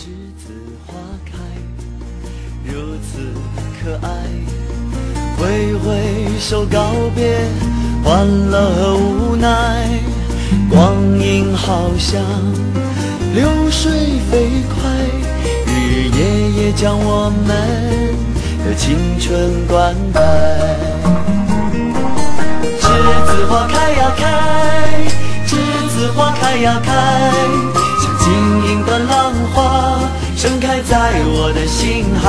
栀子花开，如此可爱。挥挥手告别欢乐和无奈，光阴好像流水飞快，日日夜夜将我们的青春灌溉。栀子花开呀开，栀子花开呀开，像晶莹的浪盛开在我的心海。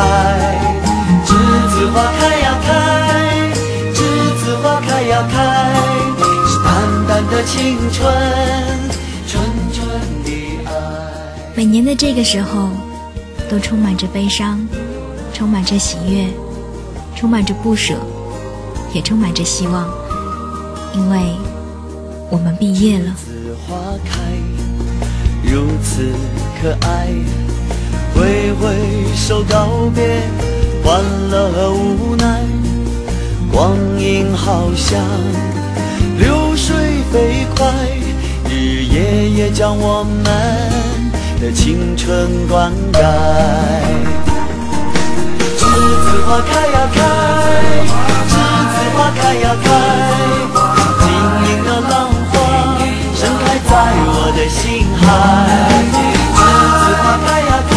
栀子花开呀开，栀子花开呀开，是淡淡的青春，纯纯的爱。每年的这个时候，都充满着悲伤，充满着喜悦，充满着不舍，也充满着希望，因为我们毕业了。栀子花开，如此可爱，挥挥手告别欢乐和无奈，光阴好像流水飞快，日日夜夜将我们的青春灌溉。栀子花开呀开，栀子花开呀开，晶莹的浪花盛开在我的心海。栀子花开呀开，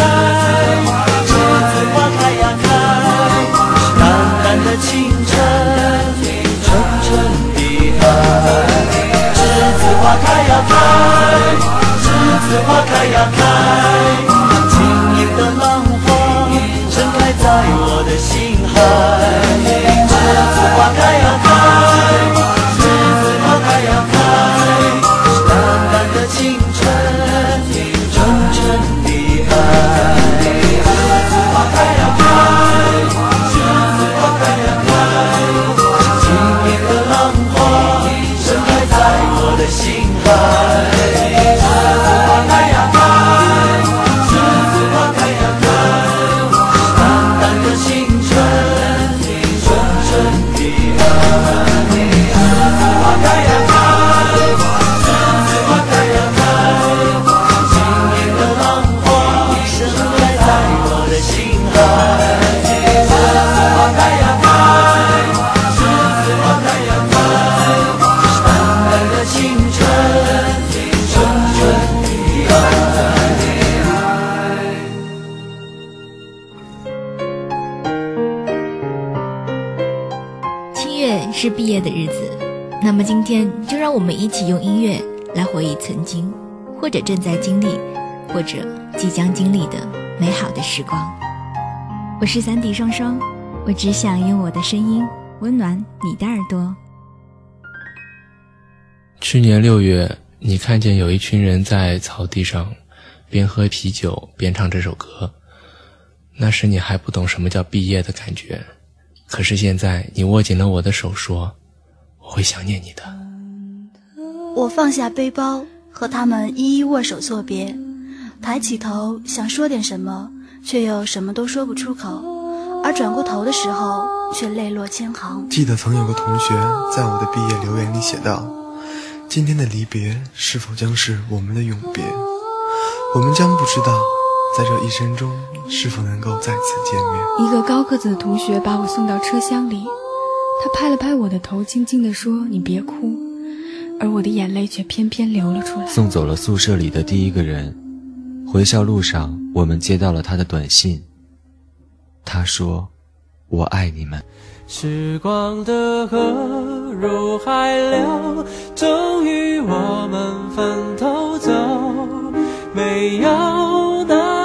栀子花开呀开，是淡淡的青春，纯纯的爱。栀子花开呀开，栀子花开呀开，晶莹的那么今天就让我们一起用音乐来回忆曾经，或者正在经历，或者即将经历的美好的时光。我是三 D 双双，我只想用我的声音温暖你的耳朵。去年六月，你看见有一群人在草地上边喝啤酒边唱这首歌，那时你还不懂什么叫毕业的感觉。可是现在，你握紧了我的手，说：“会想念你的。我放下背包，和他们一一握手作别，抬起头想说点什么，却又什么都说不出口，而转过头的时候，却泪落千行。记得曾有个同学在我的毕业留言里写道：“今天的离别是否将是我们的永别？我们将不知道，在这一生中是否能够再次见面。”一个高个子的同学把我送到车厢里，他拍了拍我的头，轻轻地说：“你别哭。”而我的眼泪却偏偏流了出来。送走了宿舍里的第一个人，回校路上，我们接到了他的短信。他说：“我爱你们。”时光的河入海流，终于我们分头走。没有哪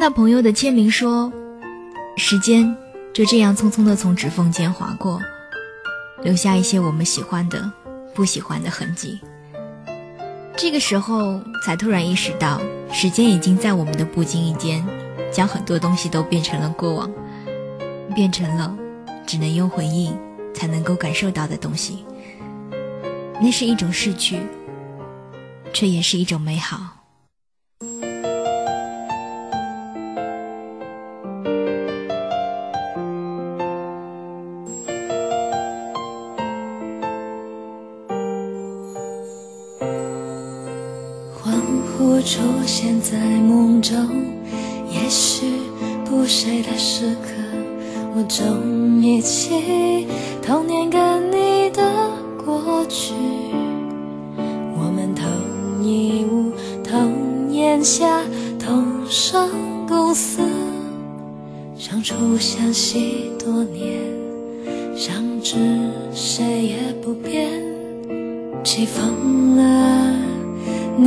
到朋友的签名说：“时间就这样匆匆的从指缝间划过，留下一些我们喜欢的、不喜欢的痕迹。”这个时候才突然意识到，时间已经在我们的不经意间，将很多东西都变成了过往，变成了只能用回忆才能够感受到的东西。那是一种逝去，却也是一种美好。出现在梦中，也许不睡的时刻，我终于起童年跟你的过去。我们同一屋，同檐下，同生共死，相处相惜多年，相知谁也不变，起风。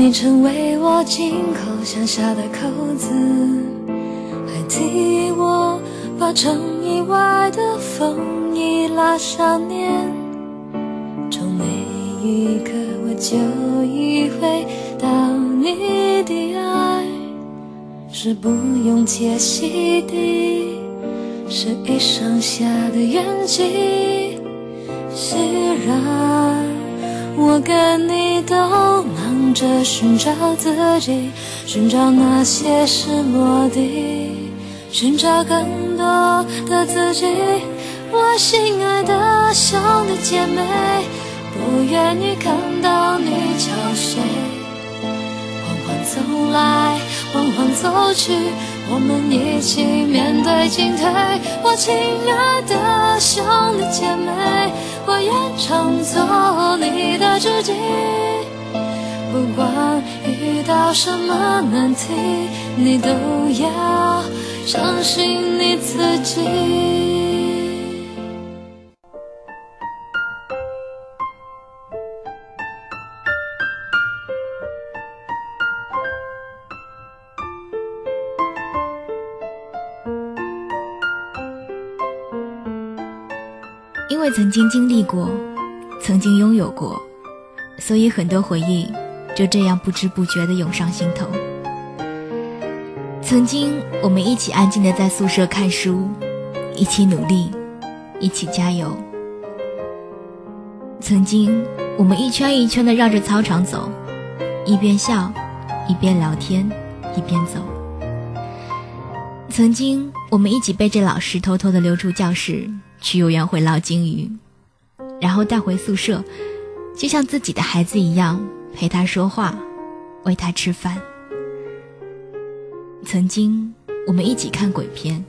你成为我紧口想下的扣子，还替我把城以外的风衣拉上链。从那一刻，我就意会到你的爱是不用解析的，是一生下的缘起。虽然我跟你都忙。着寻找自己，寻找那些失落的，寻找更多的自己。我心爱的兄弟姐妹，不愿意看到你憔悴。缓缓走来，缓缓走去，我们一起面对进退。我亲爱的兄弟姐妹，我愿常做你的知己。不管遇到什么难题，你都要相信你自己。为曾经经历过，曾经拥有过，所以很多回忆。就这样不知不觉地涌上心头。曾经，我们一起安静地在宿舍看书，一起努力，一起加油。曾经，我们一圈一圈地绕着操场走，一边笑，一边聊天，一边走。曾经，我们一起背着老师偷偷地溜出教室，去游园会捞金鱼，然后带回宿舍，就像自己的孩子一样。陪他说话，喂他吃饭。曾经，我们一起看鬼片，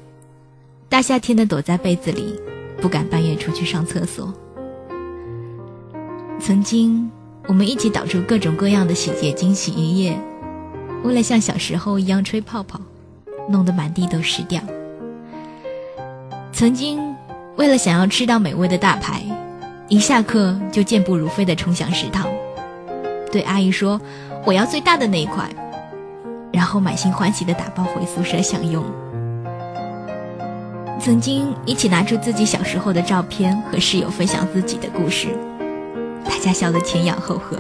大夏天的躲在被子里，不敢半夜出去上厕所。曾经，我们一起导出各种各样的洗洁精、洗衣液，为了像小时候一样吹泡泡，弄得满地都湿掉。曾经，为了想要吃到美味的大排，一下课就健步如飞地冲向食堂。对阿姨说：“我要最大的那一块。”然后满心欢喜地打包回宿舍享用。曾经一起拿出自己小时候的照片和室友分享自己的故事，大家笑得前仰后合。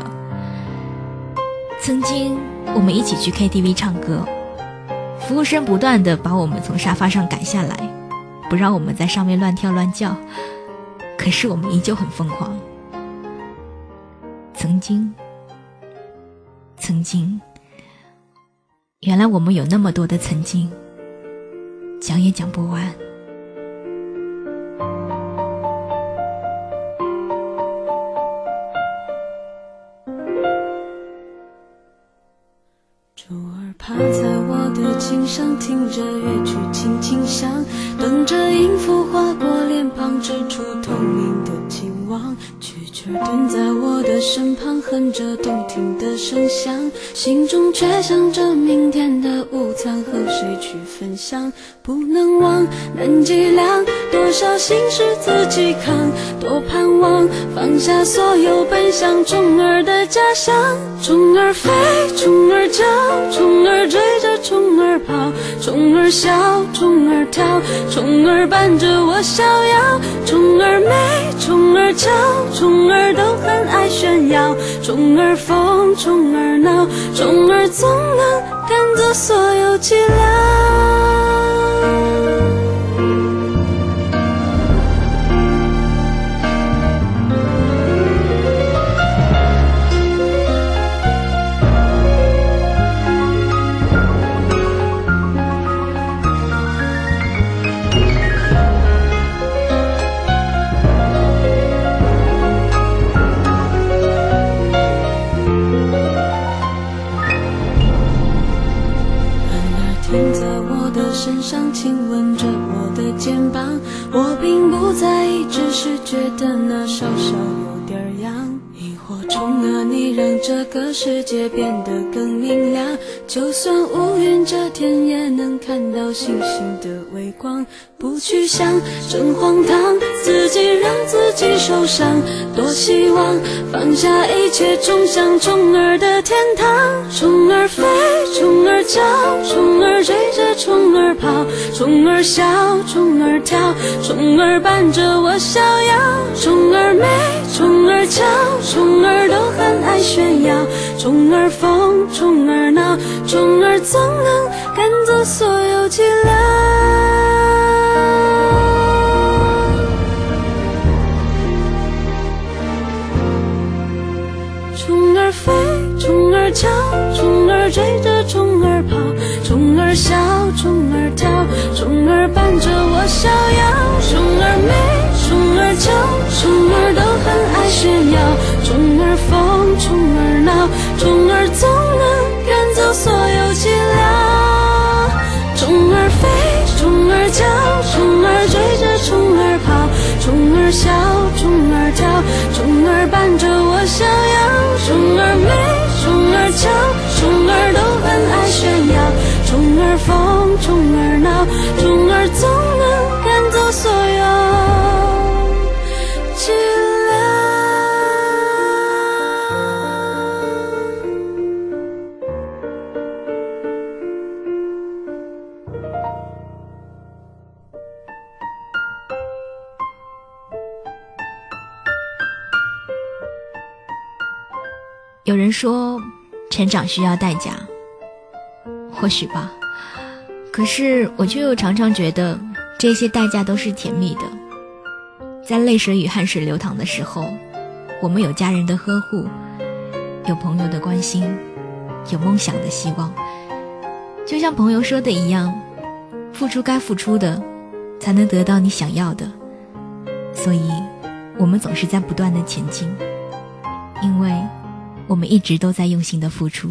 曾经我们一起去 KTV 唱歌，服务生不断地把我们从沙发上赶下来，不让我们在上面乱跳乱叫，可是我们依旧很疯狂。曾经。曾经，原来我们有那么多的曾经，讲也讲不完。我的颈上，听着乐曲轻轻响，等着音符划过脸庞，织出透明的情网。蛐蛐蹲在我的身旁，哼着动听的声响，心中却想着明天的午餐和谁去分享。不能忘，难计量，多少心事自己扛，多盼望放下所有，奔向虫儿的家乡。虫儿飞，虫儿叫，虫儿追着。虫儿跑，虫儿笑，虫儿跳，虫儿伴着我逍遥。虫儿美，虫儿俏，虫儿都很爱炫耀。虫儿疯，虫儿闹，虫儿总能赶走所有寂寥。觉得那稍稍有点痒，萤火虫啊，你让这个世界变得更明亮。就算乌云遮天，也能看到星星的微光。不去想，真荒唐，自己让自己受伤。多希望放下一切，冲向虫儿的天堂。虫儿飞，虫儿叫，虫儿追着虫儿跑，虫儿笑，虫儿跳，虫儿伴着我逍遥。虫儿美，虫儿俏，虫儿都很爱炫耀。虫儿疯，虫儿闹，虫儿总能赶走所有寂寥。虫儿追着虫儿跑，虫儿笑，虫儿跳，虫儿伴着我逍遥。虫儿美，虫儿俏，虫儿都很爱炫耀。虫儿疯，虫儿闹，虫儿总风中而，闹，虫儿总能赶走所有寂寥有人说，成长需要代价，或许吧。可是我却又常常觉得，这些代价都是甜蜜的。在泪水与汗水流淌的时候，我们有家人的呵护，有朋友的关心，有梦想的希望。就像朋友说的一样，付出该付出的，才能得到你想要的。所以，我们总是在不断的前进，因为。我们一直都在用心的付出。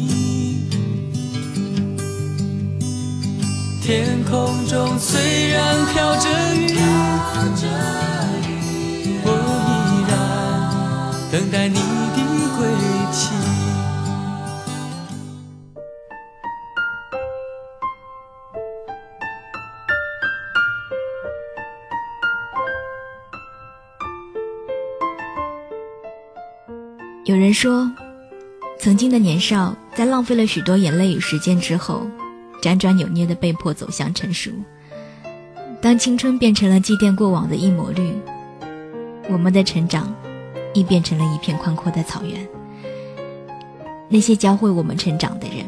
天空中虽然飘着雨我依然等待你的归期有人说曾经的年少在浪费了许多眼泪与时间之后辗转扭捏的被迫走向成熟。当青春变成了祭奠过往的一抹绿，我们的成长亦变成了一片宽阔的草原。那些教会我们成长的人，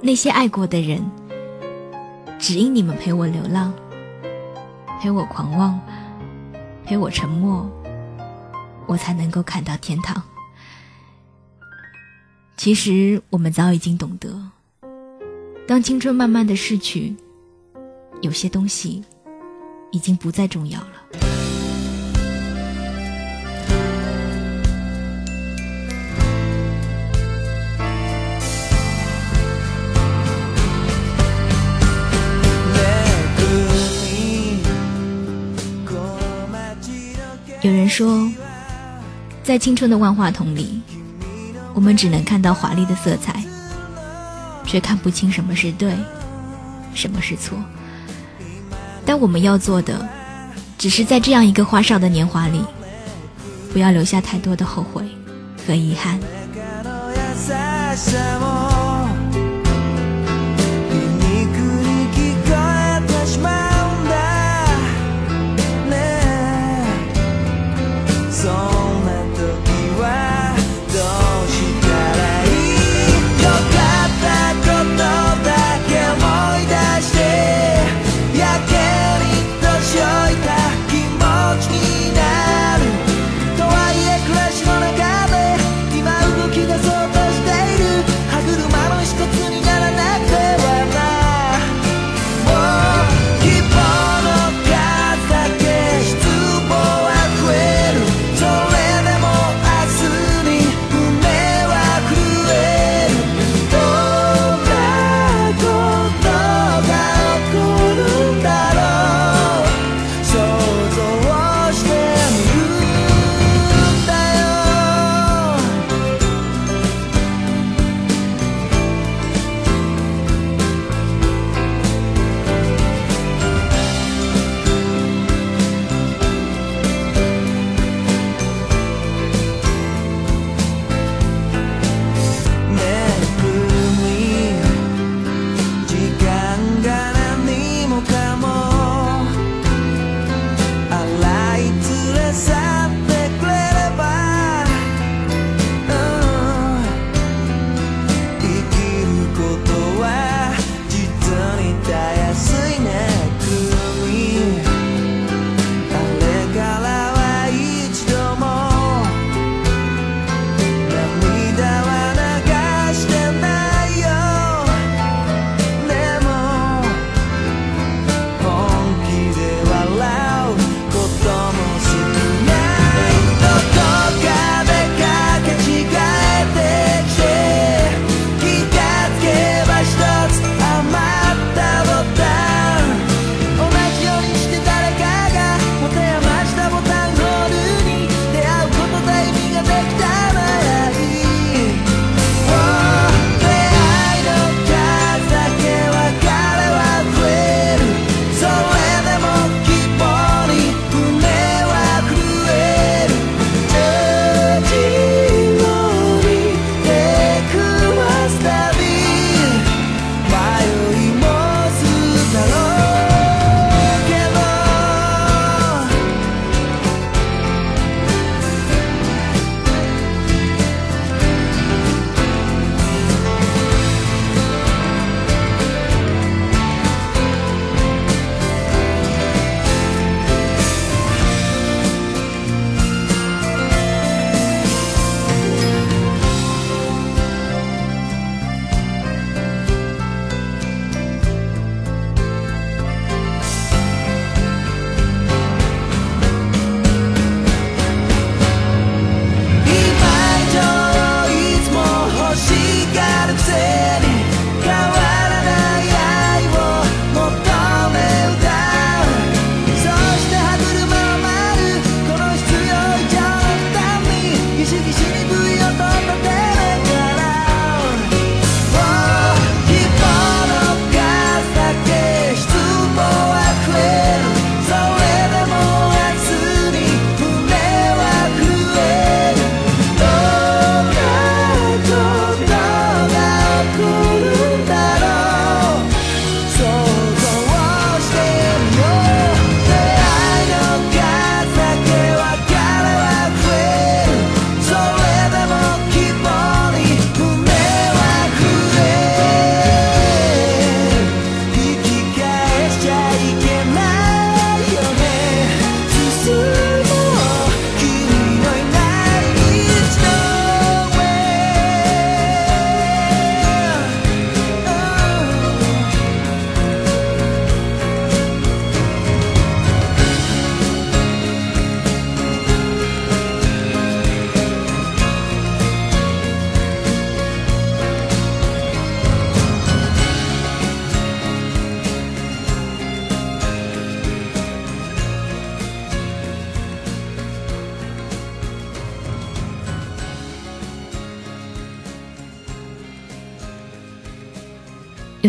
那些爱过的人，只因你们陪我流浪，陪我狂妄，陪我沉默，我才能够看到天堂。其实我们早已经懂得，当青春慢慢的逝去。有些东西已经不再重要了。有人说，在青春的万花筒里，我们只能看到华丽的色彩，却看不清什么是对，什么是错。但我们要做的，只是在这样一个花哨的年华里，不要留下太多的后悔和遗憾。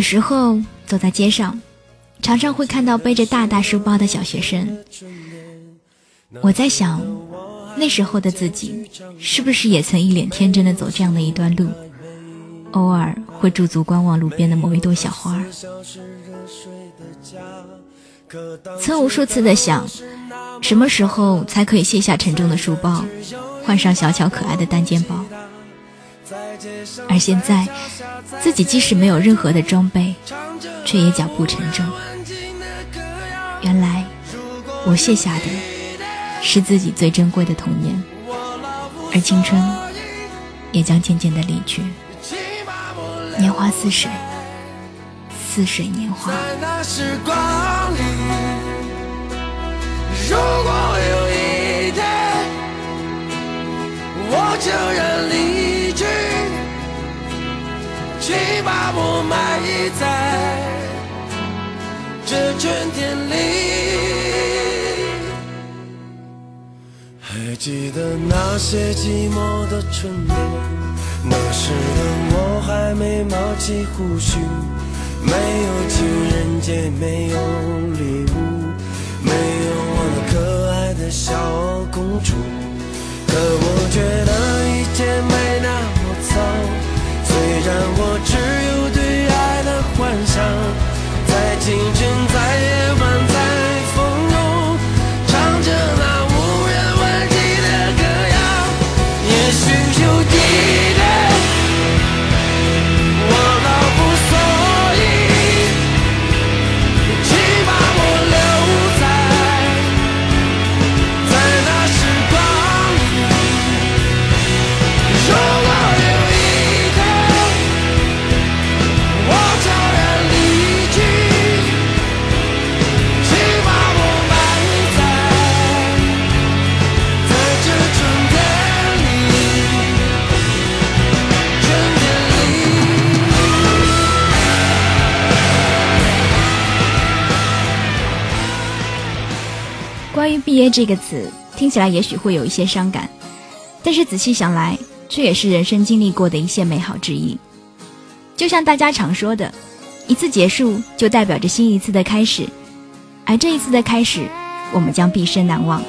时候走在街上，常常会看到背着大大书包的小学生。我在想，那时候的自己，是不是也曾一脸天真的走这样的一段路？偶尔会驻足观望路边的某一朵小花，曾无数次的想，什么时候才可以卸下沉重的书包，换上小巧可爱的单肩包？而现在，自己即使没有任何的装备，却也脚步沉重。原来，我卸下的是自己最珍贵的童年，而青春也将渐渐的离去。年华似水，似水年华。如果有一天我悄然离，请把我埋在这春天里。还记得那些寂寞的春天。那时的我还没冒起胡须，没有情人节，没有礼物，没有我那可爱的小公主。可我觉得一切没那么，让我成关于毕业这个词，听起来也许会有一些伤感，但是仔细想来，却也是人生经历过的一些美好之一。就像大家常说的，一次结束就代表着新一次的开始，而这一次的开始，我们将毕生难忘。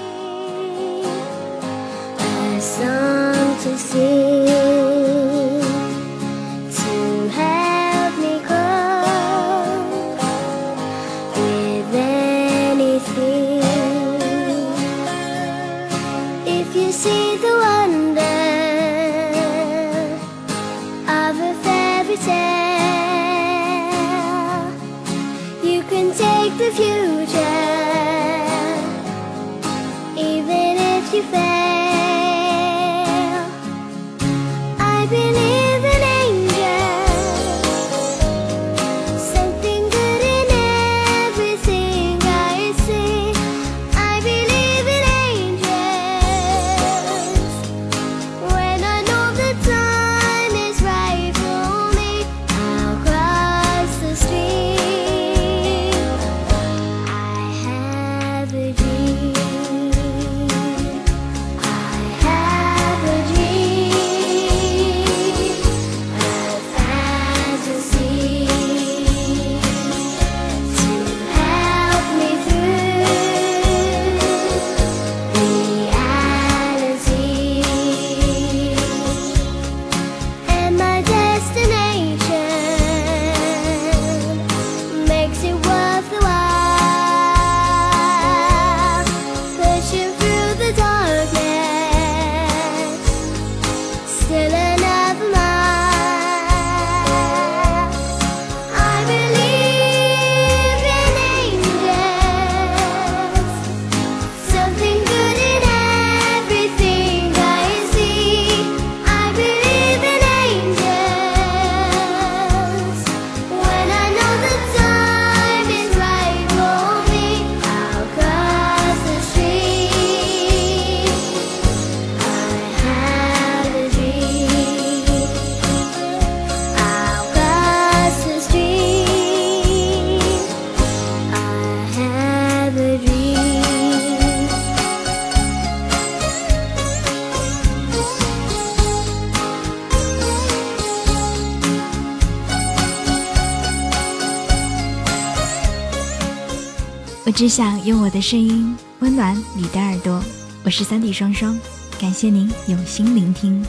我只想用我的声音温暖你的耳朵。我是三弟双双，感谢您用心聆听。